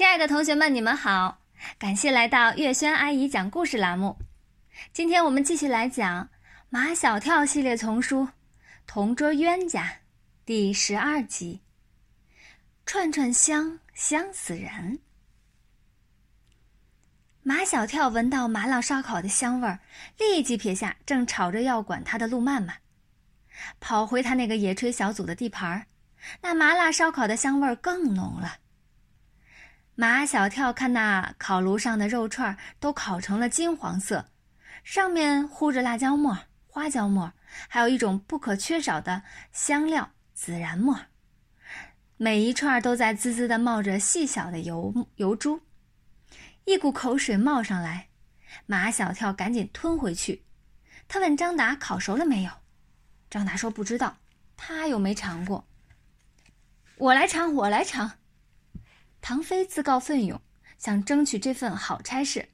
亲爱的同学们，你们好！感谢来到月轩阿姨讲故事栏目。今天我们继续来讲马小跳系列丛书《同桌冤家》第十二集《串串香香死人》。马小跳闻到麻辣烧烤的香味儿，立即撇下正吵着要管他的陆曼曼，跑回他那个野炊小组的地盘儿。那麻辣烧烤的香味儿更浓了。马小跳看那烤炉上的肉串都烤成了金黄色，上面糊着辣椒末、花椒末，还有一种不可缺少的香料孜然末。每一串都在滋滋的冒着细小的油油珠，一股口水冒上来，马小跳赶紧吞回去。他问张达烤熟了没有，张达说不知道，他又没尝过。我来尝，我来尝。唐飞自告奋勇，想争取这份好差事。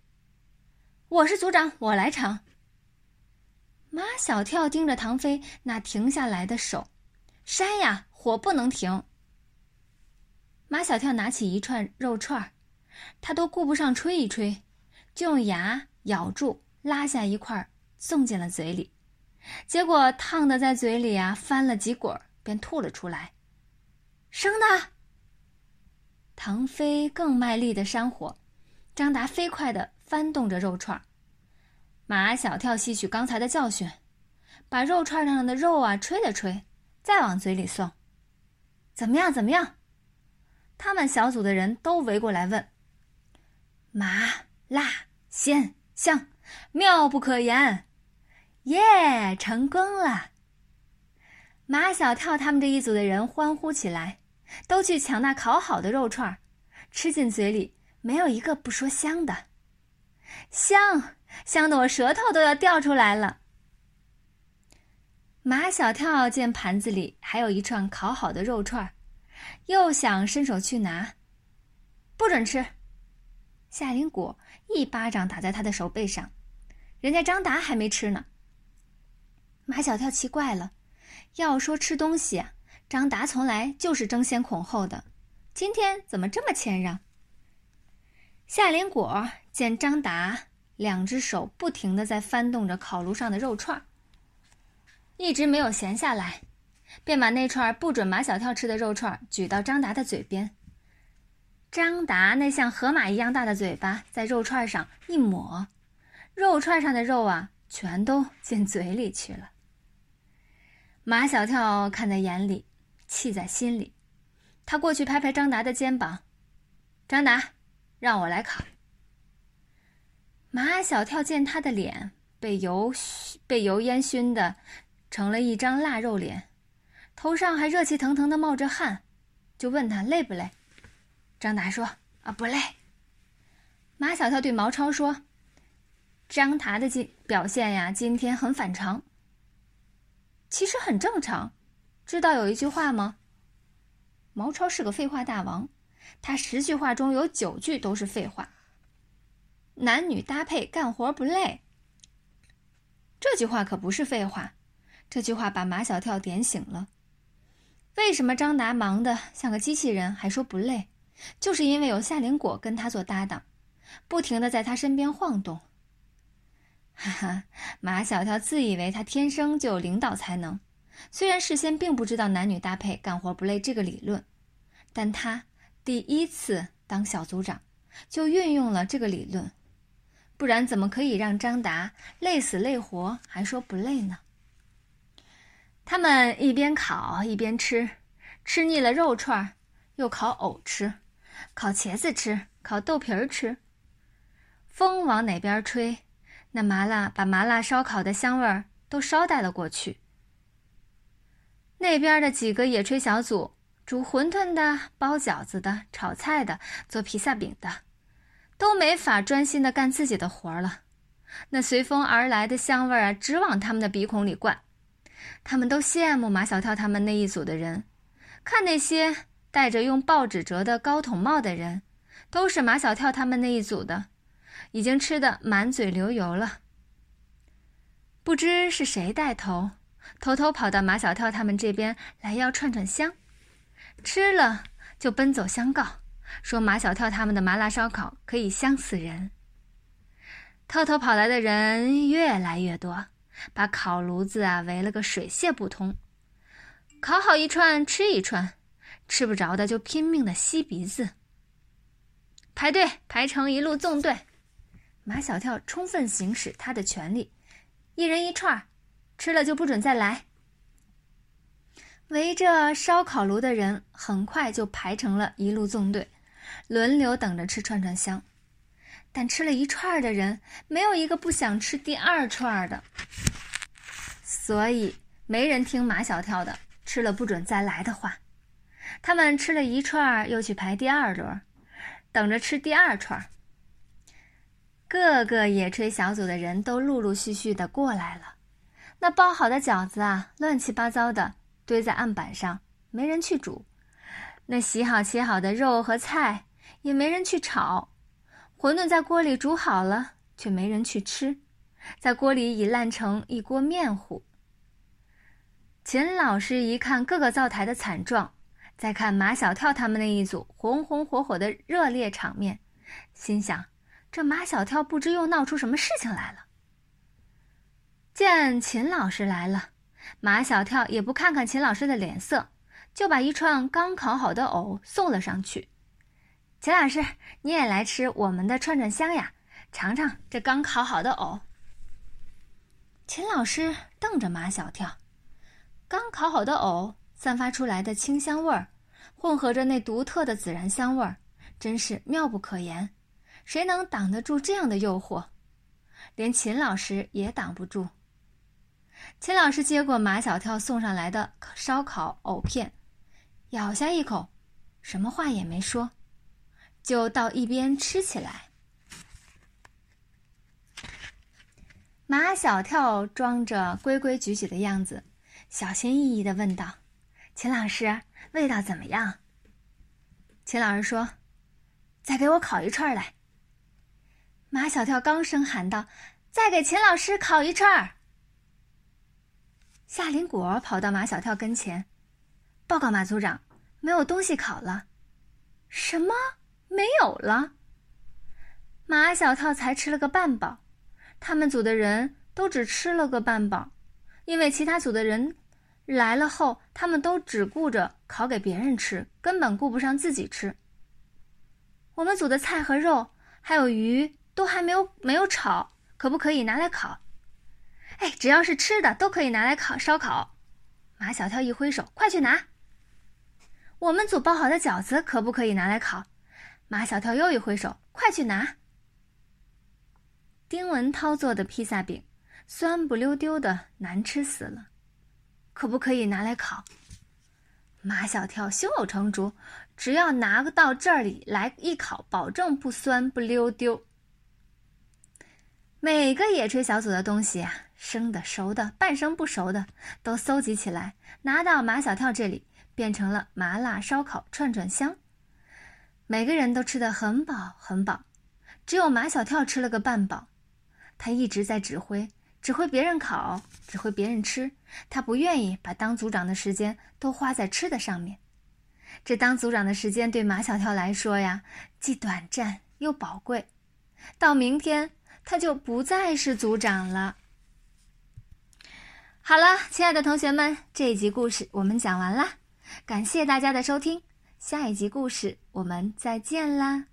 我是组长，我来尝。马小跳盯着唐飞那停下来的手，扇呀，火不能停。马小跳拿起一串肉串儿他都顾不上吹一吹，就用牙咬住，拉下一块送进了嘴里。结果烫的在嘴里啊翻了几滚，便吐了出来。生的。唐飞更卖力的扇火，张达飞快的翻动着肉串马小跳吸取刚才的教训，把肉串上的肉啊吹了吹，再往嘴里送。怎么样？怎么样？他们小组的人都围过来问：“麻辣鲜香，妙不可言！”耶，成功了！马小跳他们这一组的人欢呼起来。都去抢那烤好的肉串吃进嘴里没有一个不说香的，香香的我舌头都要掉出来了。马小跳见盘子里还有一串烤好的肉串又想伸手去拿，不准吃！夏林果一巴掌打在他的手背上，人家张达还没吃呢。马小跳奇怪了，要说吃东西。张达从来就是争先恐后的，今天怎么这么谦让？夏林果见张达两只手不停的在翻动着烤炉上的肉串一直没有闲下来，便把那串不准马小跳吃的肉串举到张达的嘴边。张达那像河马一样大的嘴巴在肉串上一抹，肉串上的肉啊，全都进嘴里去了。马小跳看在眼里。气在心里，他过去拍拍张达的肩膀：“张达，让我来烤。”马小跳见他的脸被油被油烟熏的成了一张腊肉脸，头上还热气腾腾的冒着汗，就问他累不累。张达说：“啊，不累。”马小跳对毛超说：“张达的今表现呀，今天很反常。其实很正常。”知道有一句话吗？毛超是个废话大王，他十句话中有九句都是废话。男女搭配干活不累。这句话可不是废话，这句话把马小跳点醒了。为什么张达忙得像个机器人还说不累？就是因为有夏林果跟他做搭档，不停的在他身边晃动。哈哈，马小跳自以为他天生就有领导才能。虽然事先并不知道男女搭配干活不累这个理论，但他第一次当小组长就运用了这个理论，不然怎么可以让张达累死累活还说不累呢？他们一边烤一边吃，吃腻了肉串又烤藕吃，烤茄子吃，烤豆皮儿吃。风往哪边吹，那麻辣把麻辣烧烤的香味儿都捎带了过去。那边的几个野炊小组，煮馄饨的、包饺子的、炒菜的、做披萨饼的，都没法专心的干自己的活了。那随风而来的香味啊，直往他们的鼻孔里灌。他们都羡慕马小跳他们那一组的人，看那些戴着用报纸折的高筒帽的人，都是马小跳他们那一组的，已经吃得满嘴流油了。不知是谁带头。偷偷跑到马小跳他们这边来要串串香，吃了就奔走相告，说马小跳他们的麻辣烧烤可以香死人。偷偷跑来的人越来越多，把烤炉子啊围了个水泄不通。烤好一串吃一串，吃不着的就拼命的吸鼻子。排队排成一路纵队，马小跳充分行使他的权利，一人一串，吃了就不准再来。围着烧烤炉的人很快就排成了一路纵队，轮流等着吃串串香。但吃了一串的人，没有一个不想吃第二串的，所以没人听马小跳的“吃了不准再来”的话。他们吃了一串，又去排第二轮，等着吃第二串。各个野炊小组的人都陆陆续续的过来了，那包好的饺子啊，乱七八糟的。堆在案板上，没人去煮；那洗好切好的肉和菜，也没人去炒。馄饨在锅里煮好了，却没人去吃，在锅里已烂成一锅面糊。秦老师一看各个灶台的惨状，再看马小跳他们那一组红红火火的热烈场面，心想：这马小跳不知又闹出什么事情来了。见秦老师来了。马小跳也不看看秦老师的脸色，就把一串刚烤好的藕送了上去。秦老师，你也来吃我们的串串香呀？尝尝这刚烤好的藕。秦老师瞪着马小跳，刚烤好的藕散发出来的清香味儿，混合着那独特的孜然香味儿，真是妙不可言。谁能挡得住这样的诱惑？连秦老师也挡不住。秦老师接过马小跳送上来的烧烤藕片，咬下一口，什么话也没说，就到一边吃起来。马小跳装着规规矩矩的样子，小心翼翼的问道：“秦老师，味道怎么样？”秦老师说：“再给我烤一串来。”马小跳刚声喊道：“再给秦老师烤一串。”夏林果跑到马小跳跟前，报告马组长，没有东西烤了。什么？没有了？马小跳才吃了个半饱，他们组的人都只吃了个半饱，因为其他组的人来了后，他们都只顾着烤给别人吃，根本顾不上自己吃。我们组的菜和肉还有鱼都还没有没有炒，可不可以拿来烤？哎，只要是吃的都可以拿来烤烧烤。马小跳一挥手，快去拿。我们组包好的饺子可不可以拿来烤？马小跳又一挥手，快去拿。丁文涛做的披萨饼，酸不溜丢的，难吃死了，可不可以拿来烤？马小跳胸有成竹，只要拿到这里来一烤，保证不酸不溜丢。每个野炊小组的东西啊。生的、熟的、半生不熟的，都搜集起来，拿到马小跳这里，变成了麻辣烧烤串串香。每个人都吃得很饱很饱，只有马小跳吃了个半饱。他一直在指挥，指挥别人烤，指挥别人吃。他不愿意把当组长的时间都花在吃的上面。这当组长的时间对马小跳来说呀，既短暂又宝贵。到明天，他就不再是组长了。好了，亲爱的同学们，这一集故事我们讲完啦，感谢大家的收听，下一集故事我们再见啦。